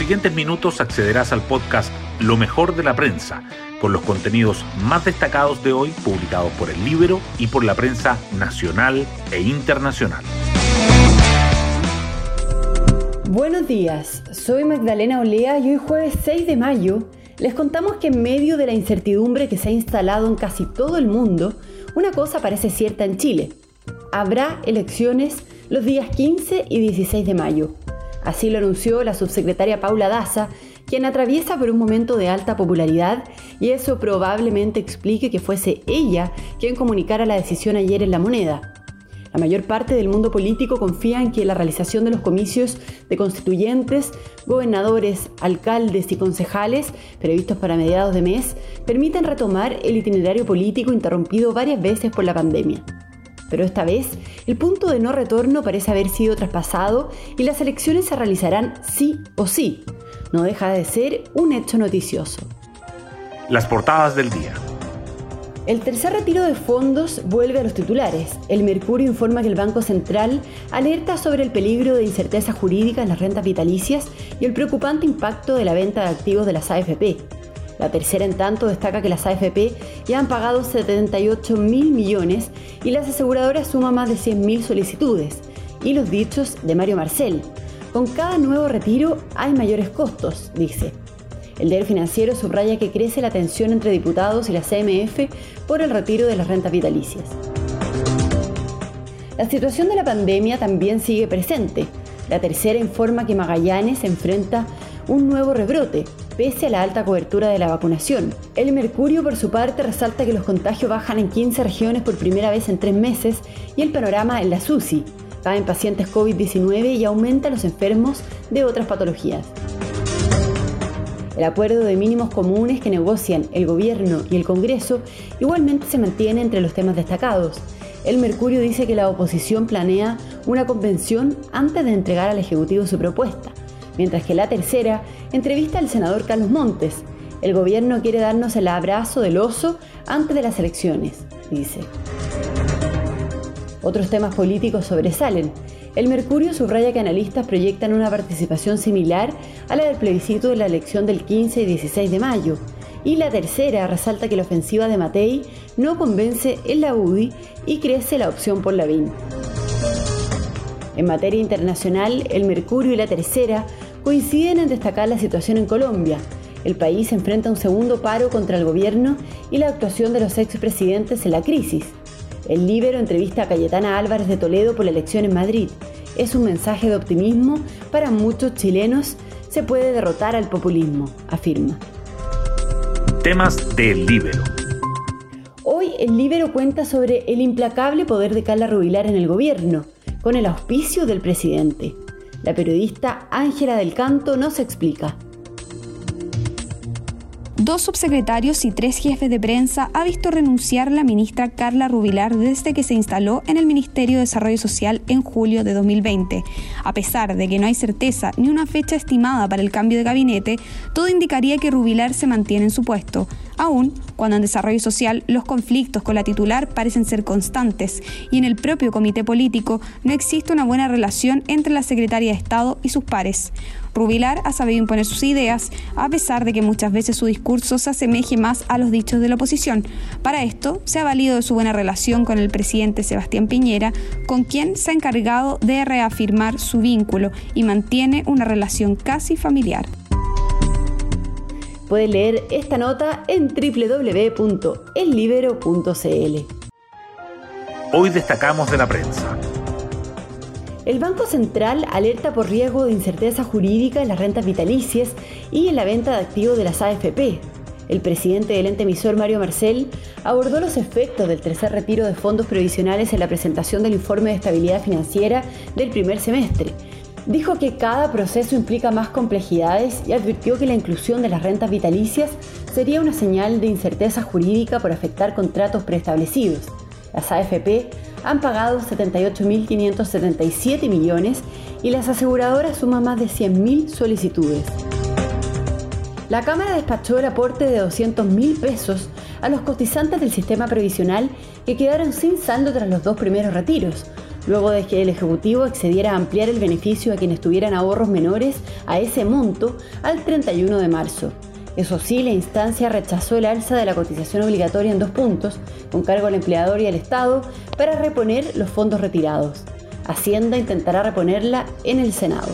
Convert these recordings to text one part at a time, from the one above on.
siguientes minutos accederás al podcast Lo mejor de la prensa, con los contenidos más destacados de hoy publicados por el Libro y por la prensa nacional e internacional. Buenos días, soy Magdalena Olea y hoy jueves 6 de mayo les contamos que en medio de la incertidumbre que se ha instalado en casi todo el mundo, una cosa parece cierta en Chile. Habrá elecciones los días 15 y 16 de mayo. Así lo anunció la subsecretaria Paula Daza, quien atraviesa por un momento de alta popularidad y eso probablemente explique que fuese ella quien comunicara la decisión ayer en la moneda. La mayor parte del mundo político confía en que la realización de los comicios de constituyentes, gobernadores, alcaldes y concejales, previstos para mediados de mes, permitan retomar el itinerario político interrumpido varias veces por la pandemia. Pero esta vez, el punto de no retorno parece haber sido traspasado y las elecciones se realizarán sí o sí. No deja de ser un hecho noticioso. Las portadas del día. El tercer retiro de fondos vuelve a los titulares. El Mercurio informa que el Banco Central alerta sobre el peligro de incerteza jurídica en las rentas vitalicias y el preocupante impacto de la venta de activos de las AFP. La tercera, en tanto, destaca que las AFP ya han pagado 78 mil millones y las aseguradoras suman más de 100 mil solicitudes. Y los dichos de Mario Marcel. Con cada nuevo retiro hay mayores costos, dice. El diario financiero subraya que crece la tensión entre diputados y la CMF por el retiro de las rentas vitalicias. La situación de la pandemia también sigue presente. La tercera informa que Magallanes enfrenta un nuevo rebrote, pese a la alta cobertura de la vacunación. El Mercurio, por su parte, resalta que los contagios bajan en 15 regiones por primera vez en tres meses y el panorama en la SUSI. en pacientes COVID-19 y aumenta los enfermos de otras patologías. El acuerdo de mínimos comunes que negocian el gobierno y el Congreso igualmente se mantiene entre los temas destacados. El Mercurio dice que la oposición planea una convención antes de entregar al Ejecutivo su propuesta mientras que la tercera entrevista al senador Carlos Montes. El gobierno quiere darnos el abrazo del oso antes de las elecciones, dice. Otros temas políticos sobresalen. El Mercurio subraya que analistas proyectan una participación similar a la del plebiscito de la elección del 15 y 16 de mayo. Y la tercera resalta que la ofensiva de Matei no convence en la UDI y crece la opción por la VIN. En materia internacional, el Mercurio y la Tercera coinciden en destacar la situación en Colombia. El país enfrenta un segundo paro contra el gobierno y la actuación de los expresidentes en la crisis. El Libero entrevista a Cayetana Álvarez de Toledo por la elección en Madrid. Es un mensaje de optimismo para muchos chilenos. Se puede derrotar al populismo, afirma. Temas del Libero. Hoy el Libero cuenta sobre el implacable poder de Carla Rubilar en el gobierno, con el auspicio del presidente. La periodista Ángela del Canto nos explica. Dos subsecretarios y tres jefes de prensa ha visto renunciar la ministra Carla Rubilar desde que se instaló en el Ministerio de Desarrollo Social en julio de 2020. A pesar de que no hay certeza ni una fecha estimada para el cambio de gabinete, todo indicaría que Rubilar se mantiene en su puesto, aún cuando en desarrollo social los conflictos con la titular parecen ser constantes y en el propio comité político no existe una buena relación entre la secretaria de Estado y sus pares. Rubilar ha sabido imponer sus ideas, a pesar de que muchas veces su discurso se asemeje más a los dichos de la oposición. Para esto, se ha valido de su buena relación con el presidente Sebastián Piñera, con quien se ha encargado de reafirmar su vínculo y mantiene una relación casi familiar. Puede leer esta nota en www.ellibero.cl. Hoy destacamos de la prensa. El Banco Central alerta por riesgo de incerteza jurídica en las rentas vitalicias y en la venta de activos de las AFP. El presidente del ente emisor, Mario Marcel, abordó los efectos del tercer retiro de fondos previsionales en la presentación del informe de estabilidad financiera del primer semestre. Dijo que cada proceso implica más complejidades y advirtió que la inclusión de las rentas vitalicias sería una señal de incerteza jurídica por afectar contratos preestablecidos. Las AFP han pagado 78.577 millones y las aseguradoras suman más de 100.000 solicitudes. La Cámara despachó el aporte de 200.000 pesos a los cotizantes del sistema previsional que quedaron sin saldo tras los dos primeros retiros. Luego de que el Ejecutivo accediera a ampliar el beneficio a quienes tuvieran ahorros menores a ese monto al 31 de marzo. Eso sí, la instancia rechazó el alza de la cotización obligatoria en dos puntos, con cargo al empleador y al Estado, para reponer los fondos retirados. Hacienda intentará reponerla en el Senado.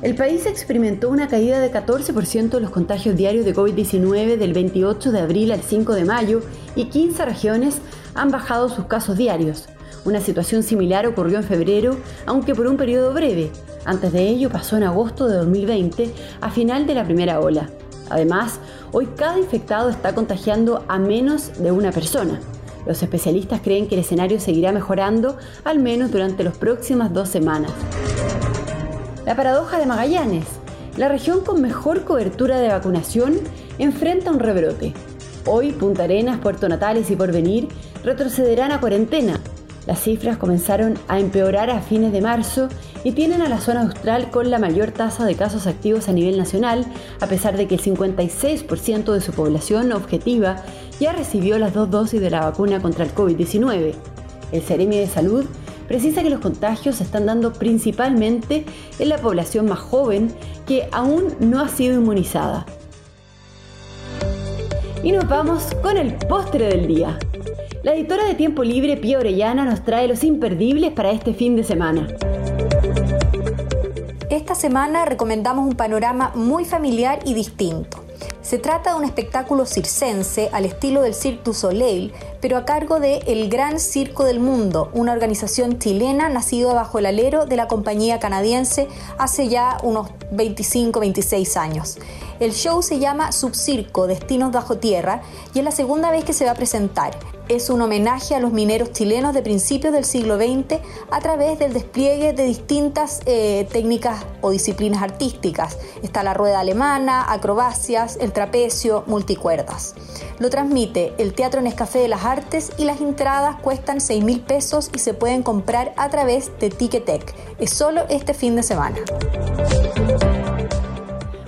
El país experimentó una caída de 14% de los contagios diarios de COVID-19 del 28 de abril al 5 de mayo y 15 regiones han bajado sus casos diarios. Una situación similar ocurrió en febrero, aunque por un periodo breve. Antes de ello pasó en agosto de 2020, a final de la primera ola. Además, hoy cada infectado está contagiando a menos de una persona. Los especialistas creen que el escenario seguirá mejorando al menos durante las próximas dos semanas. La paradoja de Magallanes. La región con mejor cobertura de vacunación enfrenta un rebrote. Hoy Punta Arenas, Puerto Natales y Porvenir retrocederán a cuarentena. Las cifras comenzaron a empeorar a fines de marzo y tienen a la zona austral con la mayor tasa de casos activos a nivel nacional, a pesar de que el 56% de su población objetiva ya recibió las dos dosis de la vacuna contra el COVID-19. El Ceremi de Salud precisa que los contagios se están dando principalmente en la población más joven que aún no ha sido inmunizada. Y nos vamos con el postre del día. La editora de Tiempo Libre, Pía Orellana, nos trae los imperdibles para este fin de semana. Esta semana recomendamos un panorama muy familiar y distinto. Se trata de un espectáculo circense al estilo del Cirque du Soleil, pero a cargo de El Gran Circo del Mundo, una organización chilena nacida bajo el alero de la compañía canadiense hace ya unos 25-26 años. El show se llama Subcirco, Destinos Bajo Tierra, y es la segunda vez que se va a presentar es un homenaje a los mineros chilenos de principios del siglo XX a través del despliegue de distintas eh, técnicas o disciplinas artísticas. Está la rueda alemana, acrobacias, el trapecio, multicuerdas. Lo transmite el Teatro Nescafé de las Artes y las entradas cuestan 6 mil pesos y se pueden comprar a través de Ticketek. Es solo este fin de semana.